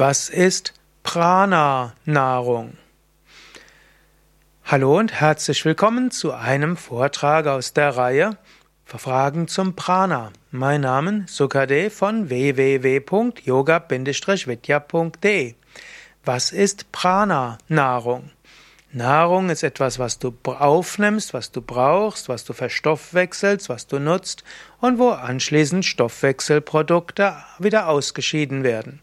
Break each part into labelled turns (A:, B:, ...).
A: Was ist Prana-Nahrung? Hallo und herzlich willkommen zu einem Vortrag aus der Reihe Fragen zum Prana. Mein Name Sukade von www.yoga-vidya.de. Was ist Prana-Nahrung? Nahrung ist etwas, was du aufnimmst, was du brauchst, was du verstoffwechselst, was du nutzt und wo anschließend Stoffwechselprodukte wieder ausgeschieden werden.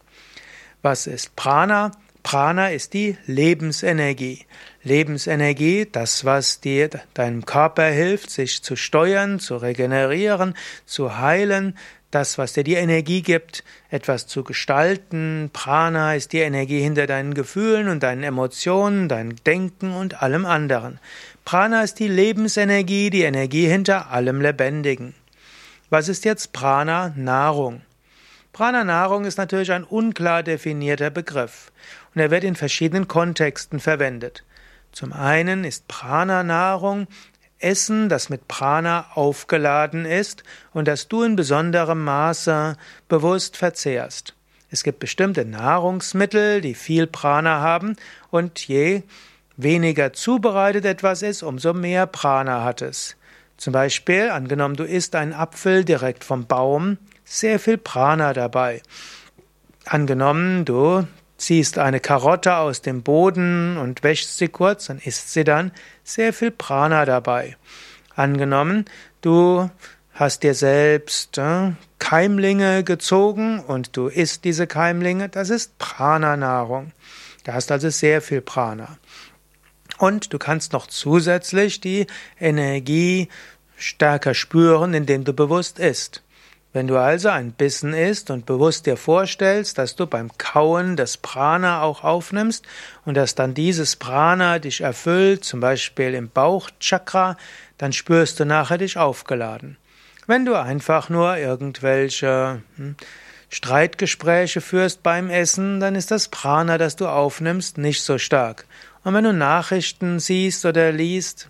A: Was ist Prana? Prana ist die Lebensenergie. Lebensenergie, das, was dir, deinem Körper hilft, sich zu steuern, zu regenerieren, zu heilen, das, was dir die Energie gibt, etwas zu gestalten. Prana ist die Energie hinter deinen Gefühlen und deinen Emotionen, deinem Denken und allem anderen. Prana ist die Lebensenergie, die Energie hinter allem Lebendigen. Was ist jetzt Prana? Nahrung. Prana Nahrung ist natürlich ein unklar definierter Begriff und er wird in verschiedenen Kontexten verwendet. Zum einen ist Prana Nahrung Essen, das mit Prana aufgeladen ist und das du in besonderem Maße bewusst verzehrst. Es gibt bestimmte Nahrungsmittel, die viel Prana haben und je weniger zubereitet etwas ist, umso mehr Prana hat es. Zum Beispiel, angenommen, du isst einen Apfel direkt vom Baum, sehr viel Prana dabei. Angenommen, du ziehst eine Karotte aus dem Boden und wäschst sie kurz und isst sie dann, sehr viel Prana dabei. Angenommen, du hast dir selbst äh, Keimlinge gezogen und du isst diese Keimlinge, das ist Prana-Nahrung. Da hast also sehr viel Prana. Und du kannst noch zusätzlich die Energie stärker spüren, indem du bewusst isst. Wenn du also ein Bissen isst und bewusst dir vorstellst, dass du beim Kauen das Prana auch aufnimmst und dass dann dieses Prana dich erfüllt, zum Beispiel im Bauchchakra, dann spürst du nachher dich aufgeladen. Wenn du einfach nur irgendwelche hm, Streitgespräche führst beim Essen, dann ist das Prana, das du aufnimmst, nicht so stark. Und wenn du Nachrichten siehst oder liest,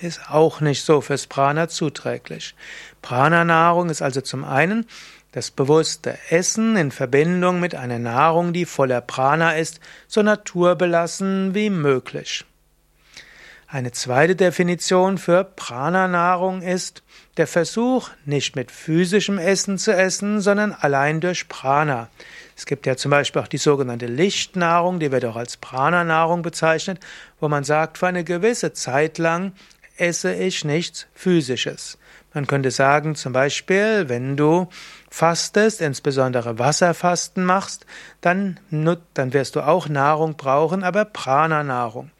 A: ist auch nicht so fürs Prana zuträglich. Prana-Nahrung ist also zum einen das bewusste Essen in Verbindung mit einer Nahrung, die voller Prana ist, so naturbelassen wie möglich. Eine zweite Definition für Prana-Nahrung ist der Versuch, nicht mit physischem Essen zu essen, sondern allein durch Prana. Es gibt ja zum Beispiel auch die sogenannte Lichtnahrung, die wird auch als Prana-Nahrung bezeichnet, wo man sagt, für eine gewisse Zeit lang esse ich nichts Physisches. Man könnte sagen, zum Beispiel, wenn du fastest, insbesondere Wasserfasten machst, dann, dann wirst du auch Nahrung brauchen, aber Prana-Nahrung.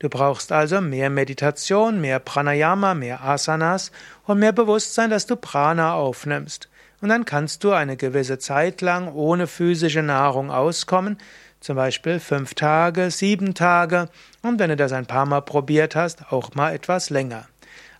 A: Du brauchst also mehr Meditation, mehr Pranayama, mehr Asanas und mehr Bewusstsein, dass du Prana aufnimmst. Und dann kannst du eine gewisse Zeit lang ohne physische Nahrung auskommen, zum Beispiel fünf Tage, sieben Tage und wenn du das ein paar Mal probiert hast, auch mal etwas länger.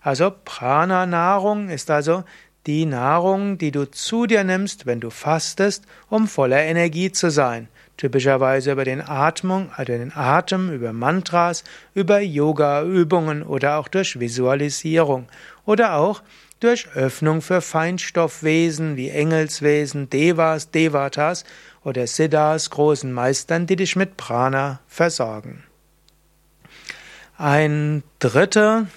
A: Also Prana-Nahrung ist also die Nahrung, die du zu dir nimmst, wenn du fastest, um voller Energie zu sein. Typischerweise über den Atmung, also den Atem, über Mantras, über Yoga-Übungen oder auch durch Visualisierung oder auch durch Öffnung für Feinstoffwesen wie Engelswesen, Devas, Devatas oder Siddhas, großen Meistern, die dich mit Prana versorgen. Ein dritte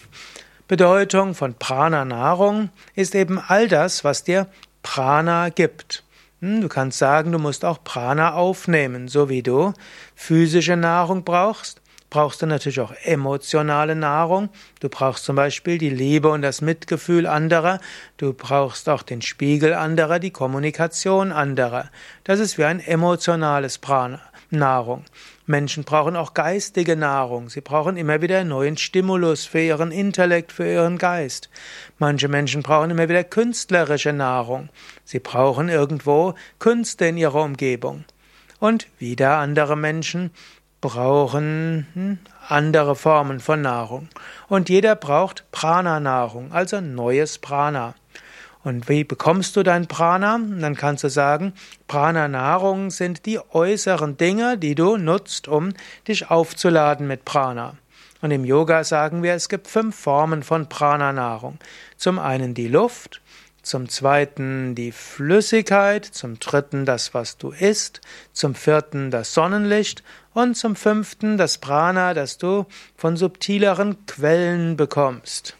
A: Bedeutung von Prana-Nahrung ist eben all das, was dir Prana gibt. Hm, du kannst sagen, du musst auch Prana aufnehmen, so wie du physische Nahrung brauchst, brauchst du natürlich auch emotionale Nahrung. Du brauchst zum Beispiel die Liebe und das Mitgefühl anderer. Du brauchst auch den Spiegel anderer, die Kommunikation anderer. Das ist wie ein emotionales Prana, Nahrung. Menschen brauchen auch geistige Nahrung. Sie brauchen immer wieder neuen Stimulus für ihren Intellekt, für ihren Geist. Manche Menschen brauchen immer wieder künstlerische Nahrung. Sie brauchen irgendwo Künste in ihrer Umgebung. Und wieder andere Menschen brauchen hm, andere Formen von Nahrung. Und jeder braucht Prana-Nahrung, also neues Prana. Und wie bekommst du dein Prana? Dann kannst du sagen, Prana-Nahrung sind die äußeren Dinge, die du nutzt, um dich aufzuladen mit Prana. Und im Yoga sagen wir, es gibt fünf Formen von Prana-Nahrung. Zum einen die Luft, zum zweiten die Flüssigkeit, zum dritten das, was du isst, zum vierten das Sonnenlicht und zum fünften das Prana, das du von subtileren Quellen bekommst.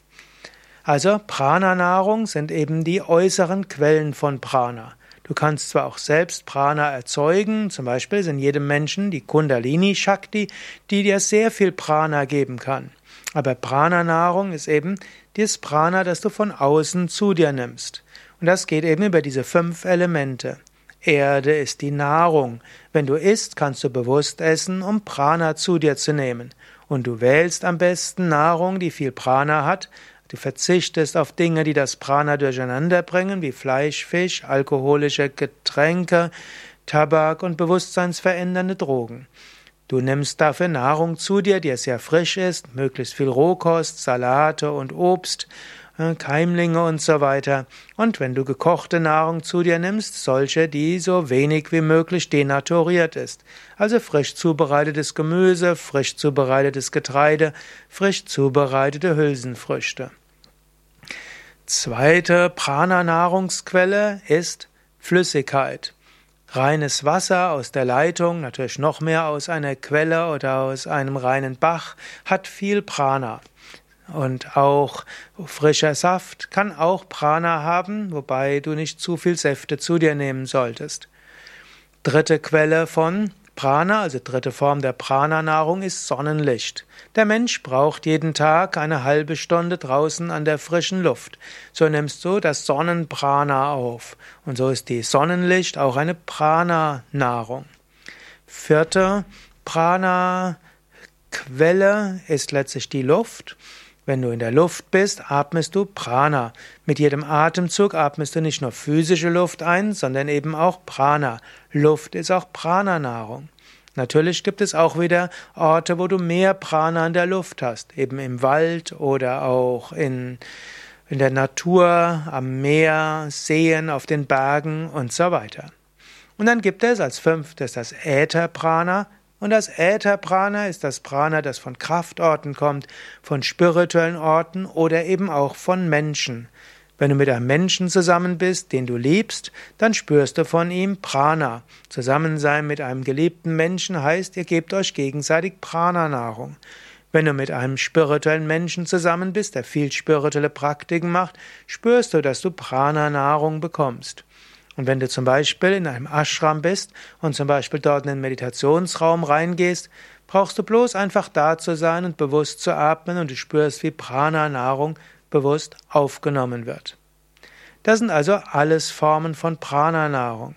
A: Also Prana-Nahrung sind eben die äußeren Quellen von Prana. Du kannst zwar auch selbst Prana erzeugen, zum Beispiel in jedem Menschen die Kundalini Shakti, die dir sehr viel Prana geben kann. Aber Prana-Nahrung ist eben das Prana, das du von außen zu dir nimmst. Und das geht eben über diese fünf Elemente. Erde ist die Nahrung. Wenn du isst, kannst du bewusst essen, um Prana zu dir zu nehmen. Und du wählst am besten Nahrung, die viel Prana hat, Du verzichtest auf Dinge, die das Prana durcheinander bringen, wie Fleisch, Fisch, alkoholische Getränke, Tabak und bewusstseinsverändernde Drogen. Du nimmst dafür Nahrung zu dir, die sehr frisch ist, möglichst viel Rohkost, Salate und Obst äh, Keimlinge und so weiter. Und wenn du gekochte Nahrung zu dir nimmst, solche, die so wenig wie möglich denaturiert ist. Also frisch zubereitetes Gemüse, frisch zubereitetes Getreide, frisch zubereitete Hülsenfrüchte. Zweite Prana-Nahrungsquelle ist Flüssigkeit. Reines Wasser aus der Leitung, natürlich noch mehr aus einer Quelle oder aus einem reinen Bach, hat viel Prana. Und auch frischer Saft kann auch Prana haben, wobei du nicht zu viel Säfte zu dir nehmen solltest. Dritte Quelle von Prana, also dritte Form der Prana-Nahrung, ist Sonnenlicht. Der Mensch braucht jeden Tag eine halbe Stunde draußen an der frischen Luft. So nimmst du das Sonnenprana auf. Und so ist die Sonnenlicht auch eine Prana-Nahrung. Vierte Prana-Quelle ist letztlich die Luft. Wenn du in der Luft bist, atmest du Prana. Mit jedem Atemzug atmest du nicht nur physische Luft ein, sondern eben auch Prana. Luft ist auch Prana-Nahrung. Natürlich gibt es auch wieder Orte, wo du mehr Prana in der Luft hast, eben im Wald oder auch in, in der Natur, am Meer, Seen, auf den Bergen und so weiter. Und dann gibt es als fünftes das Äther-Prana, und das Äther-Prana ist das Prana, das von Kraftorten kommt, von spirituellen Orten oder eben auch von Menschen. Wenn du mit einem Menschen zusammen bist, den du liebst, dann spürst du von ihm Prana. Zusammensein mit einem geliebten Menschen heißt, ihr gebt euch gegenseitig Prana-Nahrung. Wenn du mit einem spirituellen Menschen zusammen bist, der viel spirituelle Praktiken macht, spürst du, dass du Prana-Nahrung bekommst. Und wenn du zum Beispiel in einem Ashram bist und zum Beispiel dort in den Meditationsraum reingehst, brauchst du bloß einfach da zu sein und bewusst zu atmen und du spürst, wie Prana-Nahrung bewusst aufgenommen wird. Das sind also alles Formen von Prana-Nahrung.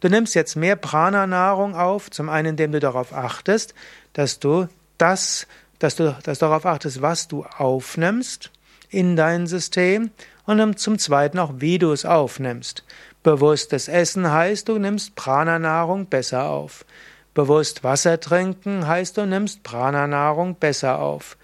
A: Du nimmst jetzt mehr Prana-Nahrung auf, zum einen, indem du darauf achtest, dass du das, dass du dass darauf achtest, was du aufnimmst in dein System und zum zweiten auch, wie du es aufnimmst. Bewusstes Essen heißt, du nimmst Prana-Nahrung besser auf. Bewusst Wasser trinken heißt, du nimmst Prana-Nahrung besser auf.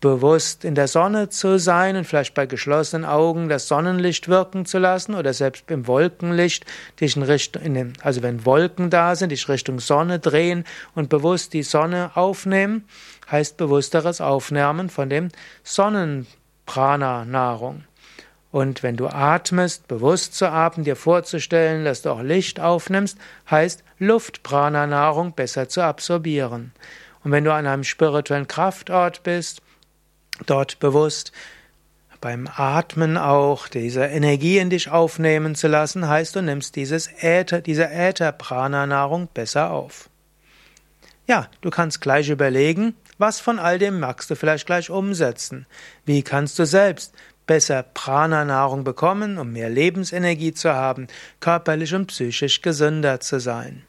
A: Bewusst in der Sonne zu sein und vielleicht bei geschlossenen Augen das Sonnenlicht wirken zu lassen oder selbst im Wolkenlicht dich in Richtung, in also wenn Wolken da sind, dich Richtung Sonne drehen und bewusst die Sonne aufnehmen, heißt bewussteres Aufnehmen von dem Sonnenprana-Nahrung. Und wenn du atmest, bewusst zu atmen, dir vorzustellen, dass du auch Licht aufnimmst, heißt Luftprana-Nahrung besser zu absorbieren. Und wenn du an einem spirituellen Kraftort bist, dort bewusst beim Atmen auch diese Energie in dich aufnehmen zu lassen, heißt du nimmst dieses Äther, diese Äther-Prana-Nahrung besser auf. Ja, du kannst gleich überlegen, was von all dem magst du vielleicht gleich umsetzen? Wie kannst du selbst besser Prana-Nahrung bekommen, um mehr Lebensenergie zu haben, körperlich und psychisch gesünder zu sein.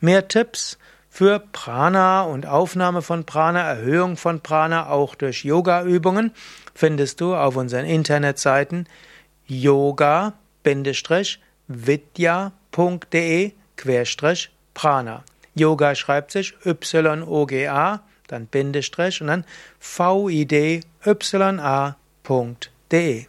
A: Mehr Tipps für Prana und Aufnahme von Prana, Erhöhung von Prana, auch durch Yoga-Übungen, findest du auf unseren Internetseiten yoga-vidya.de-prana. Yoga schreibt sich Y-O-G-A, dann Bindestrich und dann V-I-D-Y-A.de. って